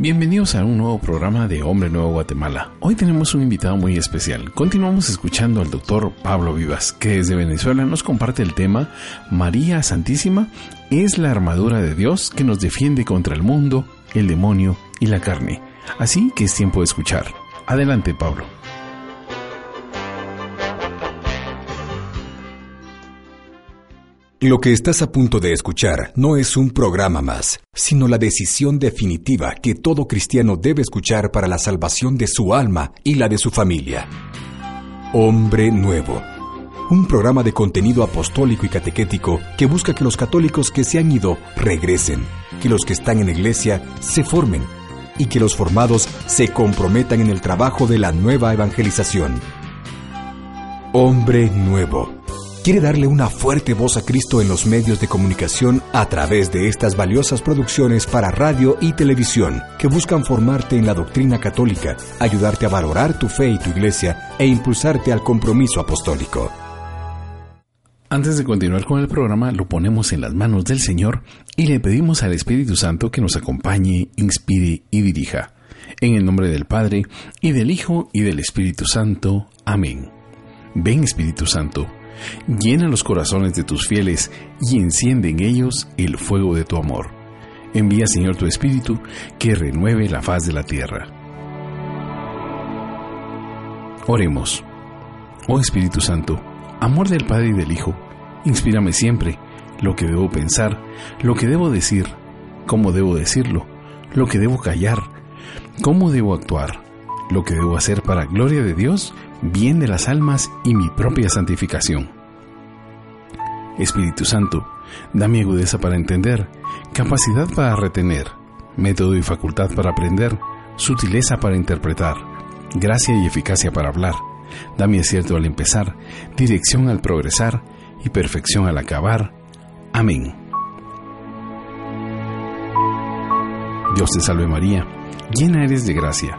Bienvenidos a un nuevo programa de Hombre Nuevo Guatemala. Hoy tenemos un invitado muy especial. Continuamos escuchando al doctor Pablo Vivas, que desde Venezuela nos comparte el tema María Santísima es la armadura de Dios que nos defiende contra el mundo, el demonio y la carne. Así que es tiempo de escuchar. Adelante, Pablo. Lo que estás a punto de escuchar no es un programa más, sino la decisión definitiva que todo cristiano debe escuchar para la salvación de su alma y la de su familia. Hombre Nuevo. Un programa de contenido apostólico y catequético que busca que los católicos que se han ido regresen, que los que están en iglesia se formen y que los formados se comprometan en el trabajo de la nueva evangelización. Hombre Nuevo quiere darle una fuerte voz a Cristo en los medios de comunicación a través de estas valiosas producciones para radio y televisión que buscan formarte en la doctrina católica, ayudarte a valorar tu fe y tu iglesia e impulsarte al compromiso apostólico. Antes de continuar con el programa, lo ponemos en las manos del Señor y le pedimos al Espíritu Santo que nos acompañe, inspire y dirija. En el nombre del Padre, y del Hijo, y del Espíritu Santo. Amén. Ven Espíritu Santo Llena los corazones de tus fieles y enciende en ellos el fuego de tu amor. Envía, Señor, tu Espíritu, que renueve la faz de la tierra. Oremos. Oh Espíritu Santo, amor del Padre y del Hijo, inspírame siempre lo que debo pensar, lo que debo decir, cómo debo decirlo, lo que debo callar, cómo debo actuar, lo que debo hacer para gloria de Dios bien de las almas y mi propia santificación. Espíritu Santo, dame agudeza para entender, capacidad para retener, método y facultad para aprender, sutileza para interpretar, gracia y eficacia para hablar. Dame acierto al empezar, dirección al progresar y perfección al acabar. Amén. Dios te salve María, llena eres de gracia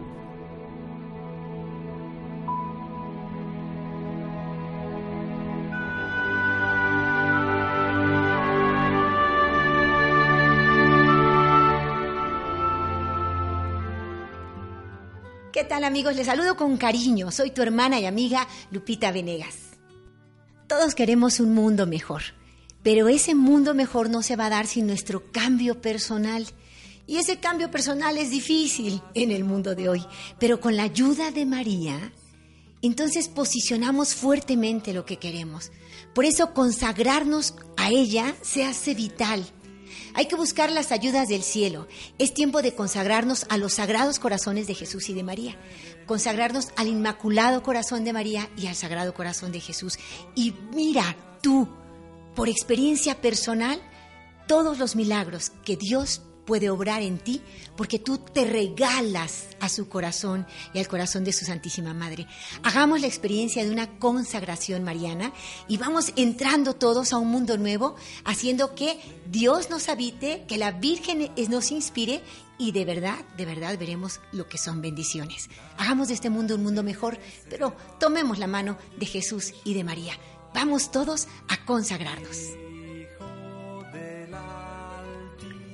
Amigos? Les saludo con cariño. Soy tu hermana y amiga Lupita Venegas. Todos queremos un mundo mejor, pero ese mundo mejor no se va a dar sin nuestro cambio personal. Y ese cambio personal es difícil en el mundo de hoy, pero con la ayuda de María, entonces posicionamos fuertemente lo que queremos. Por eso consagrarnos a ella se hace vital hay que buscar las ayudas del cielo. Es tiempo de consagrarnos a los sagrados corazones de Jesús y de María. Consagrarnos al Inmaculado Corazón de María y al Sagrado Corazón de Jesús. Y mira tú, por experiencia personal, todos los milagros que Dios puede obrar en ti porque tú te regalas a su corazón y al corazón de su Santísima Madre. Hagamos la experiencia de una consagración mariana y vamos entrando todos a un mundo nuevo, haciendo que Dios nos habite, que la Virgen nos inspire y de verdad, de verdad veremos lo que son bendiciones. Hagamos de este mundo un mundo mejor, pero tomemos la mano de Jesús y de María. Vamos todos a consagrarnos.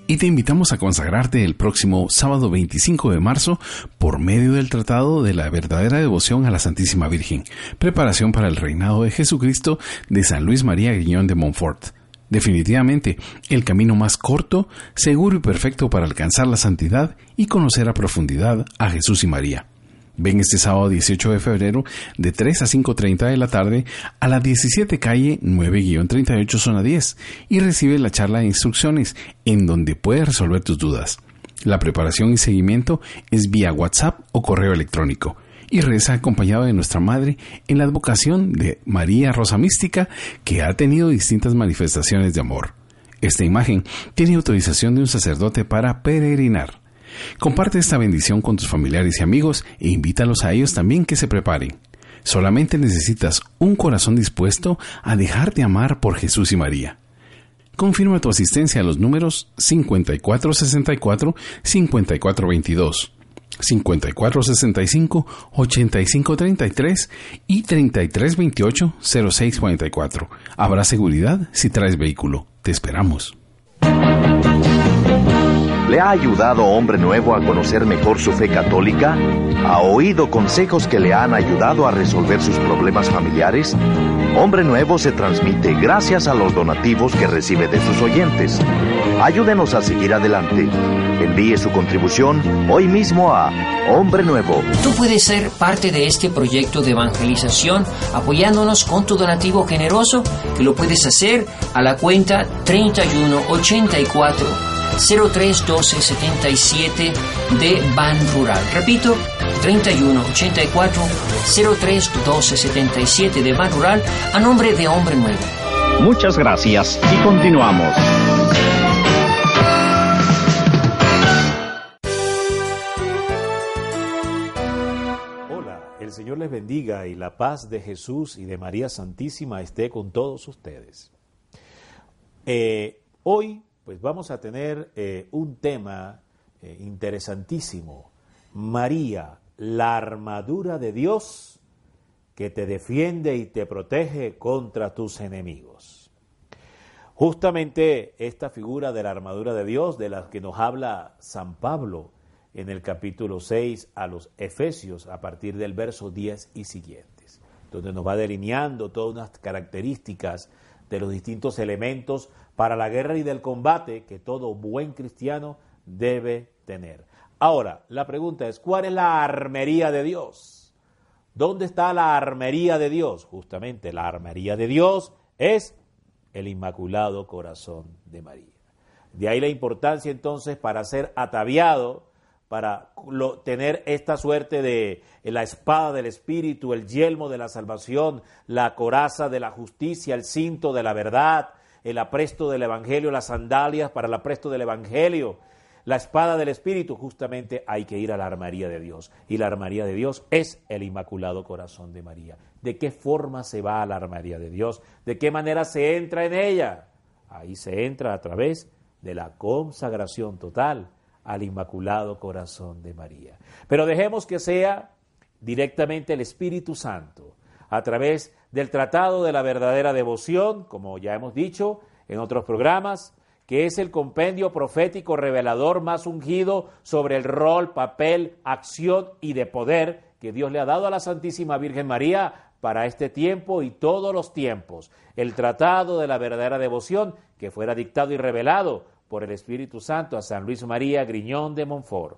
Y te invitamos a consagrarte el próximo sábado 25 de marzo por medio del Tratado de la Verdadera Devoción a la Santísima Virgen, preparación para el reinado de Jesucristo de San Luis María Guiñón de Montfort. Definitivamente, el camino más corto, seguro y perfecto para alcanzar la santidad y conocer a profundidad a Jesús y María. Ven este sábado 18 de febrero de 3 a 5.30 de la tarde a la 17 calle 9-38 zona 10 y recibe la charla de instrucciones en donde puedes resolver tus dudas. La preparación y seguimiento es vía WhatsApp o correo electrónico y reza acompañado de nuestra Madre en la advocación de María Rosa Mística que ha tenido distintas manifestaciones de amor. Esta imagen tiene autorización de un sacerdote para peregrinar. Comparte esta bendición con tus familiares y amigos e invítalos a ellos también que se preparen. Solamente necesitas un corazón dispuesto a dejarte amar por Jesús y María. Confirma tu asistencia a los números 5464-5422, 5465-8533 y 3328-0644. Habrá seguridad si traes vehículo. Te esperamos. ¿Le ha ayudado Hombre Nuevo a conocer mejor su fe católica? ¿Ha oído consejos que le han ayudado a resolver sus problemas familiares? Hombre Nuevo se transmite gracias a los donativos que recibe de sus oyentes. Ayúdenos a seguir adelante. Envíe su contribución hoy mismo a Hombre Nuevo. Tú puedes ser parte de este proyecto de evangelización apoyándonos con tu donativo generoso que lo puedes hacer a la cuenta 3184 031277 de Ban Rural. Repito, 3184 031277 de Ban Rural a nombre de Hombre Nuevo. Muchas gracias y continuamos. Hola, el Señor les bendiga y la paz de Jesús y de María Santísima esté con todos ustedes. Eh, hoy pues vamos a tener eh, un tema eh, interesantísimo. María, la armadura de Dios que te defiende y te protege contra tus enemigos. Justamente esta figura de la armadura de Dios de la que nos habla San Pablo en el capítulo 6 a los Efesios a partir del verso 10 y siguientes, donde nos va delineando todas unas características de los distintos elementos para la guerra y del combate que todo buen cristiano debe tener. Ahora, la pregunta es, ¿cuál es la armería de Dios? ¿Dónde está la armería de Dios? Justamente la armería de Dios es el Inmaculado Corazón de María. De ahí la importancia entonces para ser ataviado, para tener esta suerte de la espada del Espíritu, el yelmo de la salvación, la coraza de la justicia, el cinto de la verdad, el apresto del Evangelio, las sandalias para el apresto del Evangelio, la espada del Espíritu, justamente hay que ir a la armaría de Dios. Y la armaría de Dios es el Inmaculado Corazón de María. ¿De qué forma se va a la armaría de Dios? ¿De qué manera se entra en ella? Ahí se entra a través de la consagración total al Inmaculado Corazón de María. Pero dejemos que sea directamente el Espíritu Santo a través del Tratado de la Verdadera Devoción, como ya hemos dicho en otros programas, que es el compendio profético revelador más ungido sobre el rol, papel, acción y de poder que Dios le ha dado a la Santísima Virgen María para este tiempo y todos los tiempos. El Tratado de la Verdadera Devoción que fuera dictado y revelado por el Espíritu Santo a San Luis María Griñón de Montfort.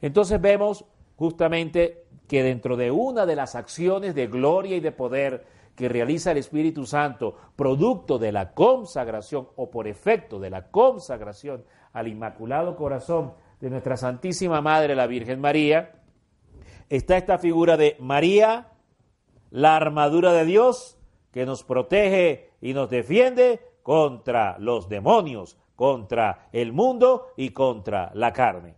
Entonces vemos justamente que dentro de una de las acciones de gloria y de poder que realiza el Espíritu Santo, producto de la consagración o por efecto de la consagración al Inmaculado Corazón de nuestra Santísima Madre, la Virgen María, está esta figura de María, la armadura de Dios, que nos protege y nos defiende contra los demonios, contra el mundo y contra la carne.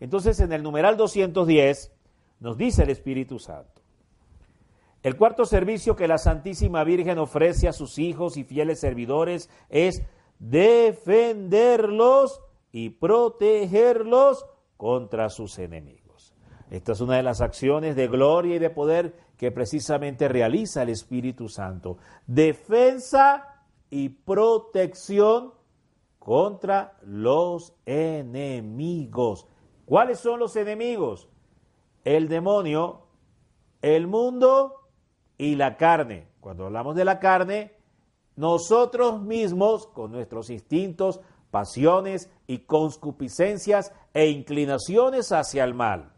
Entonces, en el numeral 210, nos dice el Espíritu Santo. El cuarto servicio que la Santísima Virgen ofrece a sus hijos y fieles servidores es defenderlos y protegerlos contra sus enemigos. Esta es una de las acciones de gloria y de poder que precisamente realiza el Espíritu Santo. Defensa y protección contra los enemigos. ¿Cuáles son los enemigos? el demonio, el mundo y la carne. Cuando hablamos de la carne, nosotros mismos, con nuestros instintos, pasiones y concupiscencias e inclinaciones hacia el mal.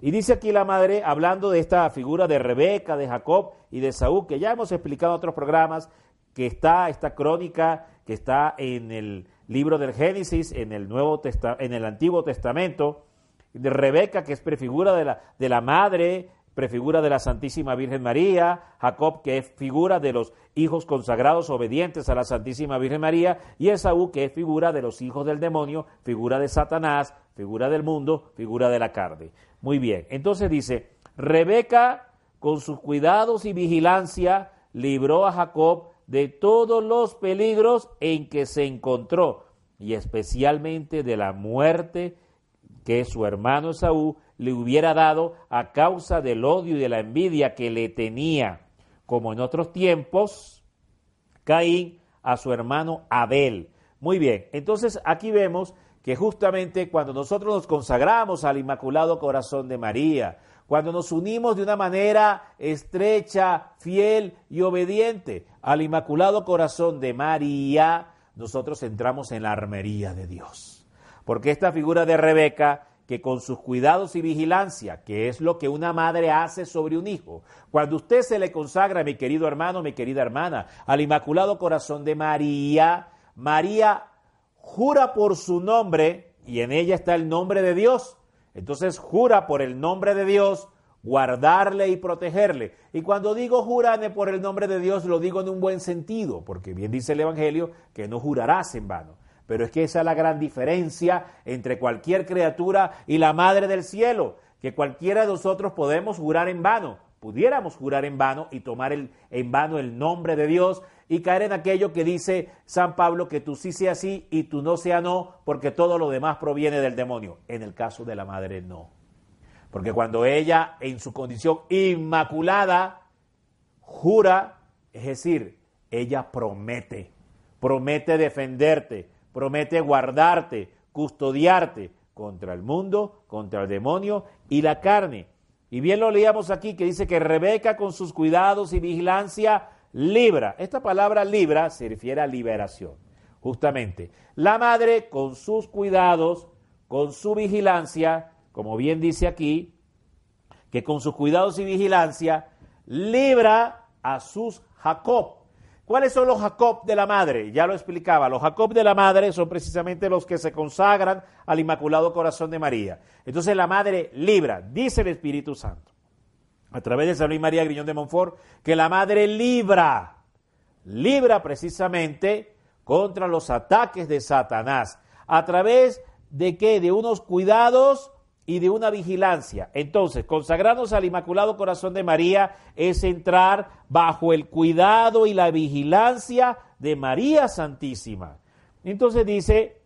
Y dice aquí la madre, hablando de esta figura de Rebeca, de Jacob y de Saúl, que ya hemos explicado en otros programas, que está esta crónica que está en el libro del Génesis, en el, Nuevo en el Antiguo Testamento, de Rebeca, que es prefigura de la, de la madre, prefigura de la Santísima Virgen María, Jacob, que es figura de los hijos consagrados obedientes a la Santísima Virgen María, y Esaú, que es figura de los hijos del demonio, figura de Satanás, figura del mundo, figura de la carne. Muy bien, entonces dice, Rebeca, con sus cuidados y vigilancia, libró a Jacob de todos los peligros en que se encontró, y especialmente de la muerte que su hermano Esaú le hubiera dado a causa del odio y de la envidia que le tenía, como en otros tiempos, Caín a su hermano Abel. Muy bien, entonces aquí vemos que justamente cuando nosotros nos consagramos al Inmaculado Corazón de María, cuando nos unimos de una manera estrecha, fiel y obediente al Inmaculado Corazón de María, nosotros entramos en la armería de Dios. Porque esta figura de Rebeca que con sus cuidados y vigilancia, que es lo que una madre hace sobre un hijo, cuando usted se le consagra, mi querido hermano, mi querida hermana, al Inmaculado Corazón de María, María jura por su nombre, y en ella está el nombre de Dios, entonces jura por el nombre de Dios guardarle y protegerle. Y cuando digo jurane por el nombre de Dios, lo digo en un buen sentido, porque bien dice el Evangelio que no jurarás en vano. Pero es que esa es la gran diferencia entre cualquier criatura y la Madre del Cielo, que cualquiera de nosotros podemos jurar en vano, pudiéramos jurar en vano y tomar el, en vano el nombre de Dios y caer en aquello que dice San Pablo, que tú sí sea sí y tú no sea no, porque todo lo demás proviene del demonio. En el caso de la Madre no. Porque cuando ella, en su condición inmaculada, jura, es decir, ella promete, promete defenderte, promete guardarte, custodiarte contra el mundo, contra el demonio y la carne. Y bien lo leíamos aquí que dice que Rebeca con sus cuidados y vigilancia libra. Esta palabra libra se refiere a liberación. Justamente, la madre con sus cuidados, con su vigilancia, como bien dice aquí, que con sus cuidados y vigilancia libra a sus Jacob. ¿Cuáles son los Jacob de la madre? Ya lo explicaba. Los Jacob de la madre son precisamente los que se consagran al Inmaculado Corazón de María. Entonces la madre libra, dice el Espíritu Santo, a través de San Luis María Griñón de Montfort, que la madre libra, libra precisamente contra los ataques de Satanás. ¿A través de qué? De unos cuidados y de una vigilancia. Entonces, consagrarnos al Inmaculado Corazón de María es entrar bajo el cuidado y la vigilancia de María Santísima. Entonces dice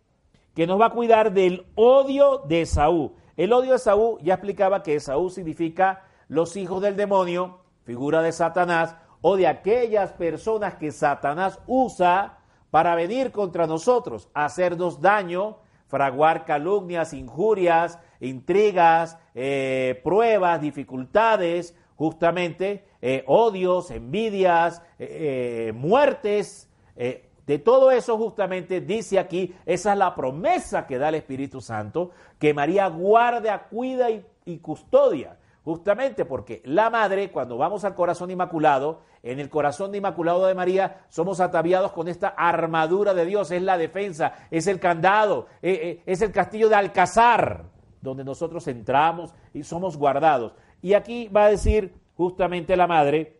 que nos va a cuidar del odio de Saúl. El odio de Saúl ya explicaba que Saúl significa los hijos del demonio, figura de Satanás, o de aquellas personas que Satanás usa para venir contra nosotros, hacernos daño, fraguar calumnias, injurias, intrigas, eh, pruebas, dificultades, justamente eh, odios, envidias, eh, muertes. de todo eso justamente dice aquí, esa es la promesa que da el Espíritu Santo, que María guarda, cuida y custodia justamente porque la madre, cuando vamos al corazón inmaculado, en el corazón de inmaculado de María, somos ataviados con esta armadura de Dios, es la defensa, es el candado, es el castillo de Alcazar, donde nosotros entramos y somos guardados. Y aquí va a decir justamente la madre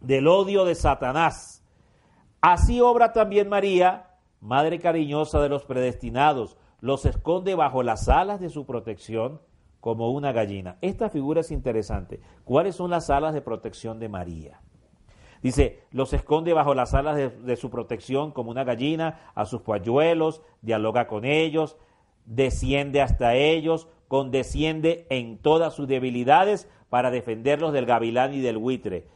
del odio de Satanás. Así obra también María, madre cariñosa de los predestinados, los esconde bajo las alas de su protección como una gallina. Esta figura es interesante. ¿Cuáles son las alas de protección de María? Dice, los esconde bajo las alas de, su protección como una gallina, a sus polluelos, dialoga con ellos, desciende hasta ellos, condesciende en todas sus debilidades para defenderlos del gavilán y del buitre.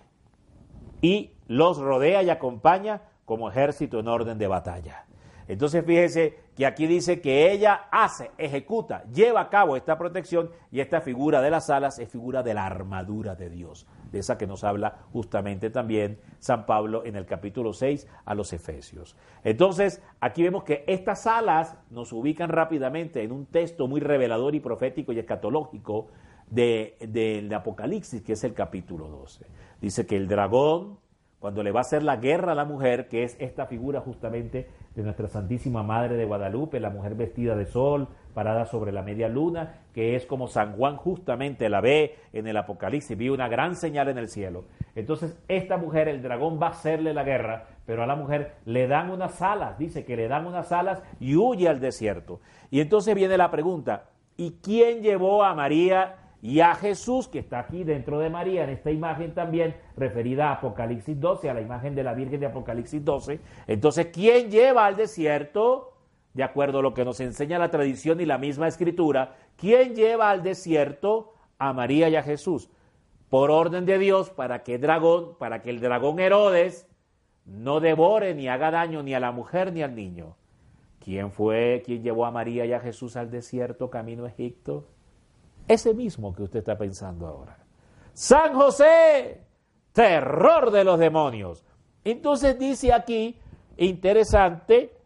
Y los rodea y acompaña como ejército en orden de batalla. Entonces fíjese que aquí dice que ella hace, ejecuta, lleva a cabo esta protección y esta figura de las alas es figura de la armadura de Dios, de esa que nos habla justamente también San Pablo en el capítulo 6 a los Efesios. Entonces aquí vemos que estas alas nos ubican rápidamente en un texto muy revelador y profético y escatológico del de, Apocalipsis, que es el capítulo 12. Dice que el dragón, cuando le va a hacer la guerra a la mujer, que es esta figura justamente de nuestra Santísima Madre de Guadalupe, la mujer vestida de sol, parada sobre la media luna, que es como San Juan justamente la ve en el Apocalipsis, vio una gran señal en el cielo. Entonces, esta mujer, el dragón va a hacerle la guerra, pero a la mujer le dan unas alas, dice que le dan unas alas y huye al desierto. Y entonces viene la pregunta, ¿y quién llevó a María y a Jesús, que está aquí dentro de María, en esta imagen también referida a Apocalipsis 12, a la imagen de la Virgen de Apocalipsis 12? Entonces, ¿quién lleva al desierto? De acuerdo a lo que nos enseña la tradición y la misma escritura, ¿quién lleva al desierto a María y a Jesús? Por orden de Dios, para que, dragón, para que el dragón Herodes no devore ni haga daño ni a la mujer ni al niño. ¿Quién fue quien llevó a María y a Jesús al desierto camino a Egipto? Ese mismo que usted está pensando ahora. San José, terror de los demonios. Entonces dice aquí, interesante,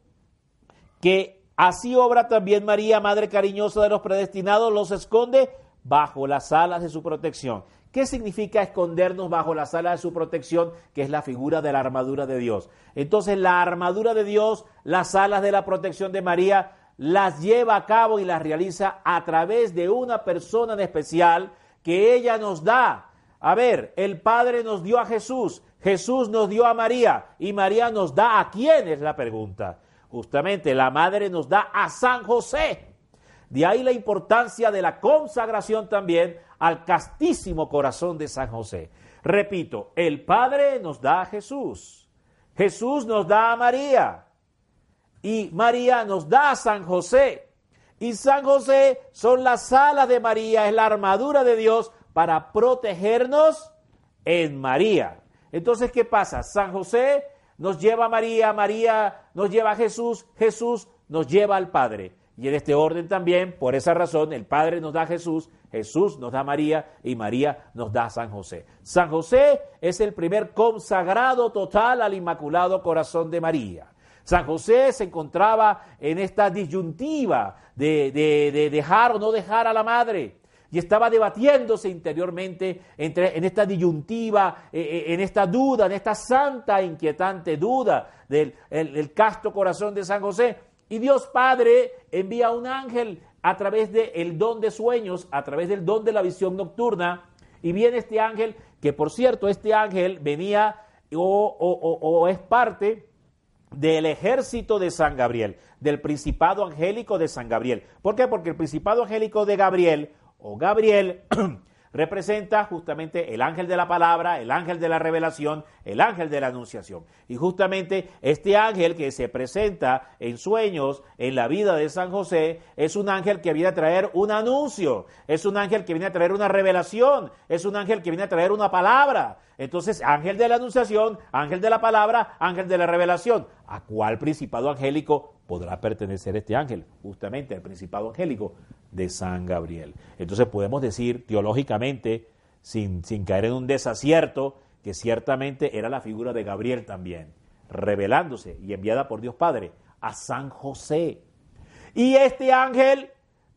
que así obra también María, Madre cariñosa de los predestinados, los esconde bajo las alas de su protección. ¿Qué significa escondernos bajo las alas de su protección? Que es la figura de la armadura de Dios. Entonces la armadura de Dios, las alas de la protección de María, las lleva a cabo y las realiza a través de una persona en especial que ella nos da. A ver, el Padre nos dio a Jesús, Jesús nos dio a María y María nos da a quién es la pregunta. Justamente la madre nos da a San José. De ahí la importancia de la consagración también al castísimo corazón de San José. Repito, el Padre nos da a Jesús, Jesús nos da a María y María nos da a San José. Y San José son las alas de María, es la armadura de Dios para protegernos en María. Entonces, ¿qué pasa? San José nos lleva a María, María nos lleva a Jesús, Jesús nos lleva al Padre. Y en este orden también, por esa razón, el Padre nos da a Jesús, Jesús nos da a María y María nos da a San José. San José es el primer consagrado total al Inmaculado Corazón de María. San José se encontraba en esta disyuntiva de, de dejar o no dejar a la madre y estaba debatiéndose interiormente entre, en esta disyuntiva, eh, eh, en esta duda, en esta santa, inquietante duda del el, casto corazón de San José. Y Dios Padre envía un ángel a través del don de sueños, a través del don de la visión nocturna, y viene este ángel, que por cierto, este ángel venía o, o es parte del ejército de San Gabriel, del principado angélico de San Gabriel. ¿Por qué? Porque el principado angélico de Gabriel o Gabriel representa justamente el ángel de la palabra, el ángel de la revelación, el ángel de la anunciación. Y justamente este ángel que se presenta en sueños en la vida de San José es un ángel que viene a traer un anuncio, es un ángel que viene a traer una revelación, es un ángel que viene a traer una palabra. Entonces, ángel de la anunciación, ángel de la palabra, ángel de la revelación. ¿A cuál principado angélico podrá pertenecer este ángel? Justamente al principado angélico de San Gabriel. Entonces podemos decir teológicamente, sin, sin caer en un desacierto, que ciertamente era la figura de Gabriel también, revelándose y enviada por Dios Padre a San José. Y este ángel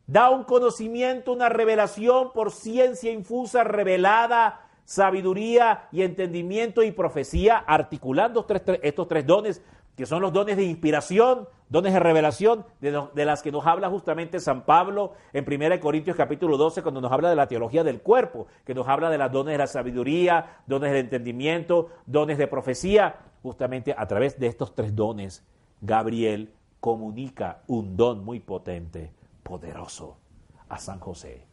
da un conocimiento, una revelación por ciencia infusa, revelada, sabiduría y entendimiento y profecía, articulando estos tres dones que son los dones de inspiración, dones de revelación, de, las que nos habla justamente San Pablo en 1 Corintios capítulo 12, cuando nos habla de la teología del cuerpo, que nos habla de los dones de la sabiduría, dones de entendimiento, dones de profecía. Justamente a través de estos tres dones, Gabriel comunica un don muy potente, poderoso, a San José.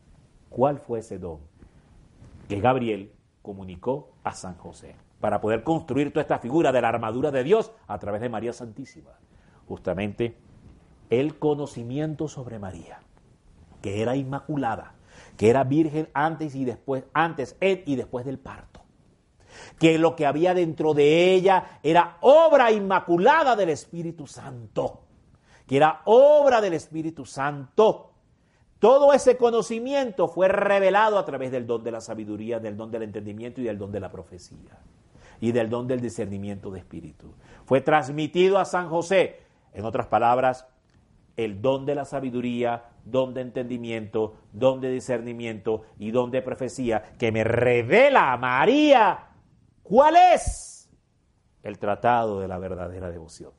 ¿Cuál fue ese don? Que Gabriel comunicó a San José para poder construir toda esta figura de la armadura de Dios a través de María Santísima. Justamente el conocimiento sobre María, que era inmaculada, que era virgen antes y después, antes, y después del parto. Que lo que había dentro de ella era obra inmaculada del Espíritu Santo. Que era obra del Espíritu Santo. Todo ese conocimiento fue revelado a través del don de la sabiduría, del don del entendimiento y del don de la profecía y del don del discernimiento de espíritu. Fue transmitido a San José. En otras palabras, el don de la sabiduría don de entendimiento, don de discernimiento y don de profecía que me revela María cuál es el tratado de la verdadera devoción.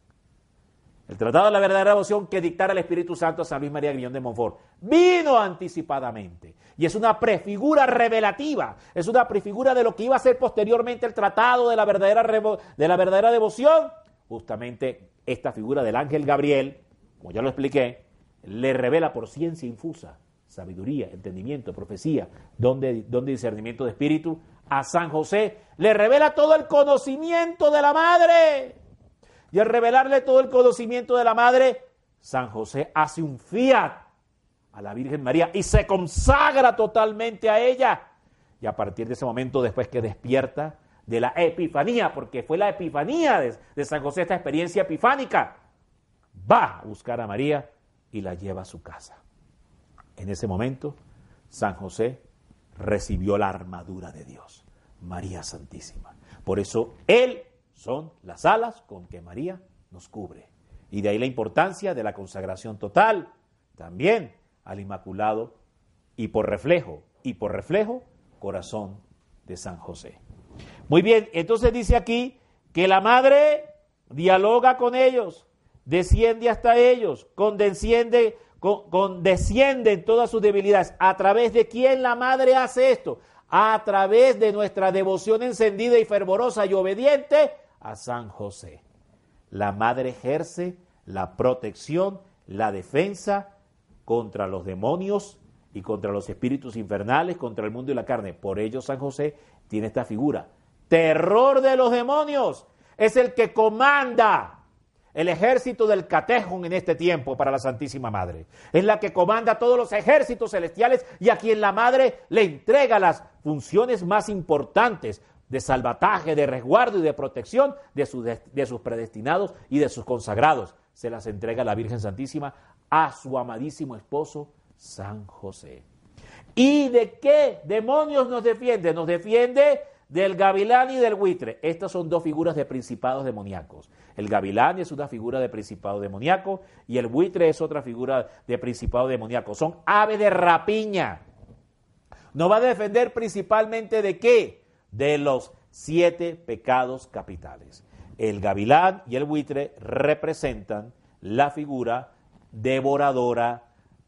El tratado de la verdadera devoción que dictara el Espíritu Santo a San Luis María Guillón de Montfort vino anticipadamente y es una prefigura revelativa, es una prefigura de lo que iba a ser posteriormente el tratado de la verdadera, de la verdadera devoción. Justamente esta figura del ángel Gabriel, como ya lo expliqué, le revela por ciencia infusa, sabiduría, entendimiento, profecía, don de, discernimiento de espíritu a San José, le revela todo el conocimiento de la madre y al revelarle todo el conocimiento de la madre, San José hace un fiat a la Virgen María y se consagra totalmente a ella. Y a partir de ese momento, después que despierta de la epifanía, porque fue la epifanía de, San José, esta experiencia epifánica, va a buscar a María y la lleva a su casa. En ese momento, San José recibió la armadura de Dios, María Santísima. Por eso Él son las alas con que María nos cubre. Y de ahí la importancia de la consagración total también al Inmaculado y por reflejo, y por reflejo, corazón de San José. Muy bien, entonces dice aquí que la madre dialoga con ellos, desciende hasta ellos, condesciende, condesciende en todas sus debilidades. ¿A través de quién la madre hace esto? A través de nuestra devoción encendida y fervorosa y obediente a San José. La madre ejerce la protección, la defensa contra los demonios y contra los espíritus infernales, contra el mundo y la carne. Por ello San José tiene esta figura. Terror de los demonios. Es el que comanda el ejército del catejón en este tiempo para la Santísima Madre. Es la que comanda todos los ejércitos celestiales y a quien la Madre le entrega las funciones más importantes de salvataje, de resguardo y de protección de, sus predestinados y de sus consagrados. Se las entrega la Virgen Santísima a su amadísimo esposo, San José. ¿Y de qué demonios nos defiende? Nos defiende del gavilán y del buitre. Estas son dos figuras de principados demoníacos. El gavilán es una figura de principado demoníaco y el buitre es otra figura de principado demoníaco. Son aves de rapiña. Nos va a defender principalmente de qué? de los siete pecados capitales. El gavilán y el buitre representan la figura devoradora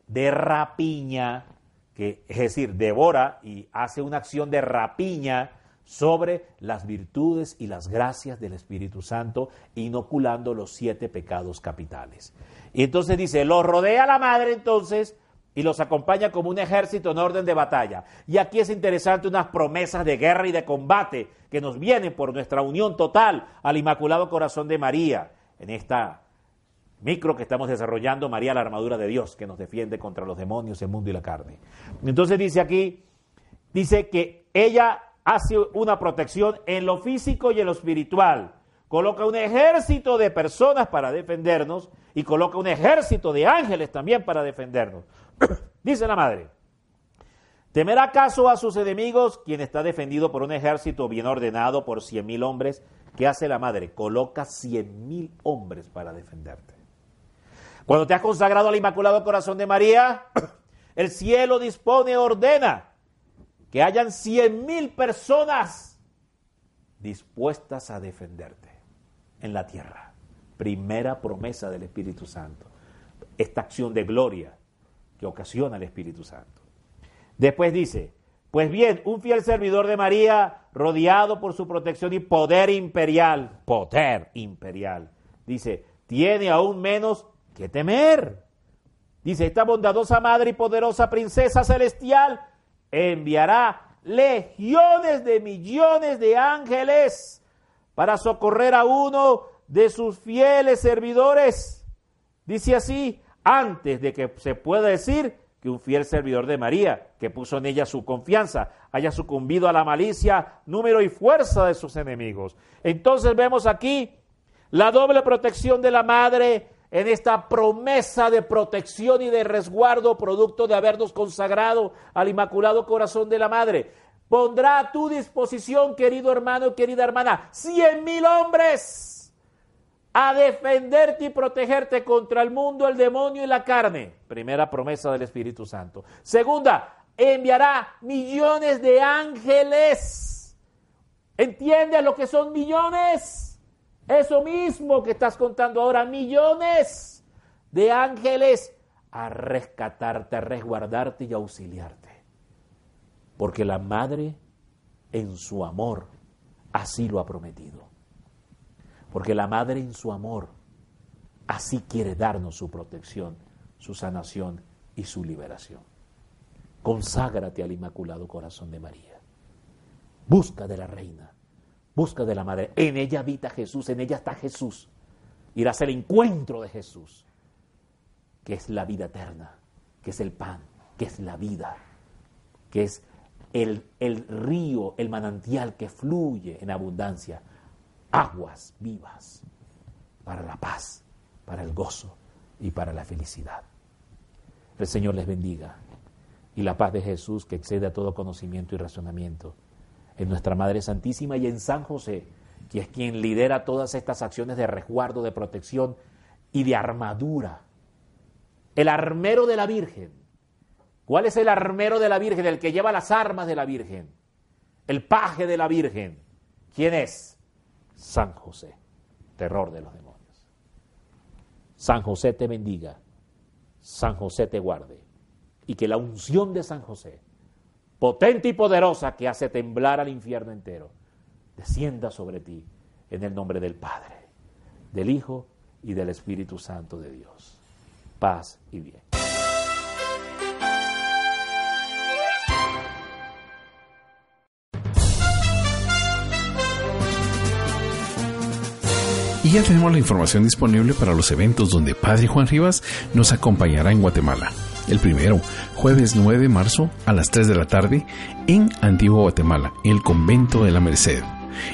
de rapiña, que es decir, devora y hace una acción de rapiña sobre las virtudes y las gracias del Espíritu Santo, inoculando los siete pecados capitales. Y entonces dice, los rodea la madre entonces y los acompaña como un ejército en orden de batalla. Y aquí es interesante unas promesas de guerra y de combate que nos vienen por nuestra unión total al Inmaculado Corazón de María en esta micro que estamos desarrollando, María la armadura de Dios, que nos defiende contra los demonios, el mundo y la carne. Entonces dice aquí, dice que ella hace una protección en lo físico y en lo espiritual. Coloca un ejército de personas para defendernos y coloca un ejército de ángeles también para defendernos. Dice la madre, ¿temerá acaso a sus enemigos quien está defendido por un ejército bien ordenado por cien mil hombres? ¿Qué hace la madre? Coloca cien mil hombres para defenderte. Cuando te has consagrado al Inmaculado Corazón de María, el cielo dispone, ordena que hayan cien mil personas dispuestas a defenderte en la tierra. Primera promesa del Espíritu Santo. Esta acción de gloria que ocasiona el Espíritu Santo. Después dice, pues bien, un fiel servidor de María, rodeado por su protección y poder imperial, poder imperial, dice, tiene aún menos que temer. Dice, esta bondadosa madre y poderosa princesa celestial enviará legiones de millones de ángeles para socorrer a uno de sus fieles servidores. Dice así, antes de que se pueda decir que un fiel servidor de María, que puso en ella su confianza, haya sucumbido a la malicia, número y fuerza de sus enemigos. Entonces vemos aquí la doble protección de la madre en esta promesa de protección y de resguardo producto de habernos consagrado al Inmaculado Corazón de la Madre. Pondrá a tu disposición, querido hermano, querida hermana, cien mil hombres a defenderte y protegerte contra el mundo, el demonio y la carne. Primera promesa del Espíritu Santo. Segunda, enviará millones de ángeles. ¿Entiendes lo que son millones? Eso mismo que estás contando ahora, millones de ángeles a rescatarte, a resguardarte y a auxiliarte. Porque la madre en su amor así lo ha prometido. Porque la Madre en su amor así quiere darnos su protección, su sanación y su liberación. Conságrate al Inmaculado Corazón de María. Busca de la Reina, busca de la Madre. En ella habita Jesús, en ella está Jesús. Irás al encuentro de Jesús, que es la vida eterna, que es el pan, que es la vida, que es el, el río, el manantial que fluye en abundancia aguas vivas para la paz, para el gozo y para la felicidad. El Señor les bendiga y la paz de Jesús que excede a todo conocimiento y razonamiento en nuestra Madre Santísima y en San José, que es quien lidera todas estas acciones de resguardo, de protección y de armadura. El armero de la Virgen. ¿Cuál es el armero de la Virgen? El que lleva las armas de la Virgen. El paje de la Virgen. ¿Quién es? San José, terror de los demonios. San José te bendiga, San José te guarde, y que la unción de San José, potente y poderosa que hace temblar al infierno entero, descienda sobre ti en el nombre del Padre, del Hijo y del Espíritu Santo de Dios. Paz y bien. Y ya tenemos la información disponible para los eventos donde Padre Juan Rivas nos acompañará en Guatemala. El primero, jueves 9 de marzo a las 3 de la tarde en Antigua Guatemala, el Convento de la Merced.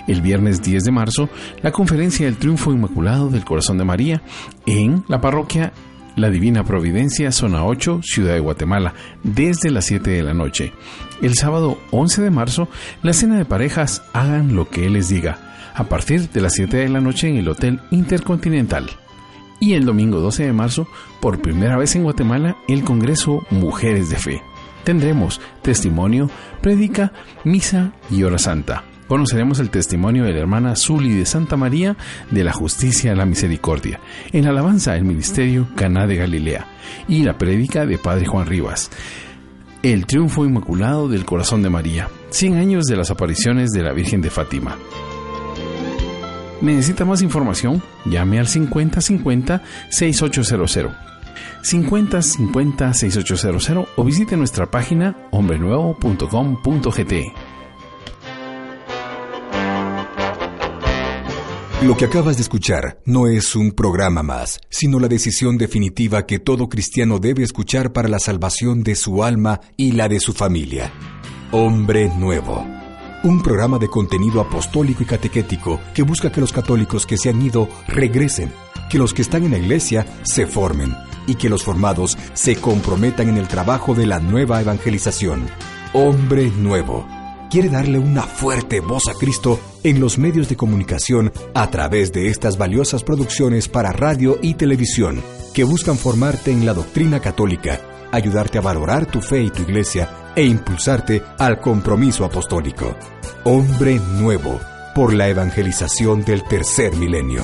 El viernes 10 de marzo, la conferencia del Triunfo Inmaculado del Corazón de María en la parroquia La Divina Providencia, zona 8, Ciudad de Guatemala, desde las 7 de la noche. El sábado 11 de marzo, la cena de parejas Hagan lo que Él les diga a partir de las 7 de la noche en el Hotel Intercontinental. Y el domingo 12 de marzo, por primera vez en Guatemala, el Congreso Mujeres de Fe. Tendremos testimonio, prédica, misa y hora santa. Conoceremos el testimonio de la hermana Zuli de Santa María de la Justicia a la Misericordia, en alabanza al Ministerio Caná de Galilea, y la prédica de Padre Juan Rivas. El triunfo inmaculado del corazón de María, 100 años de las apariciones de la Virgen de Fátima. ¿Necesita más información? Llame al 5050-6800. 5050-6800 o visite nuestra página hombrenuevo.com.gt. Lo que acabas de escuchar no es un programa más, sino la decisión definitiva que todo cristiano debe escuchar para la salvación de su alma y la de su familia. Hombre Nuevo un programa de contenido apostólico y catequético que busca que los católicos que se han ido regresen, que los que están en la iglesia se formen y que los formados se comprometan en el trabajo de la nueva evangelización. Hombre Nuevo quiere darle una fuerte voz a Cristo en los medios de comunicación a través de estas valiosas producciones para radio y televisión que buscan formarte en la doctrina católica, ayudarte a valorar tu fe y tu iglesia e impulsarte al compromiso apostólico. Hombre nuevo por la evangelización del tercer milenio.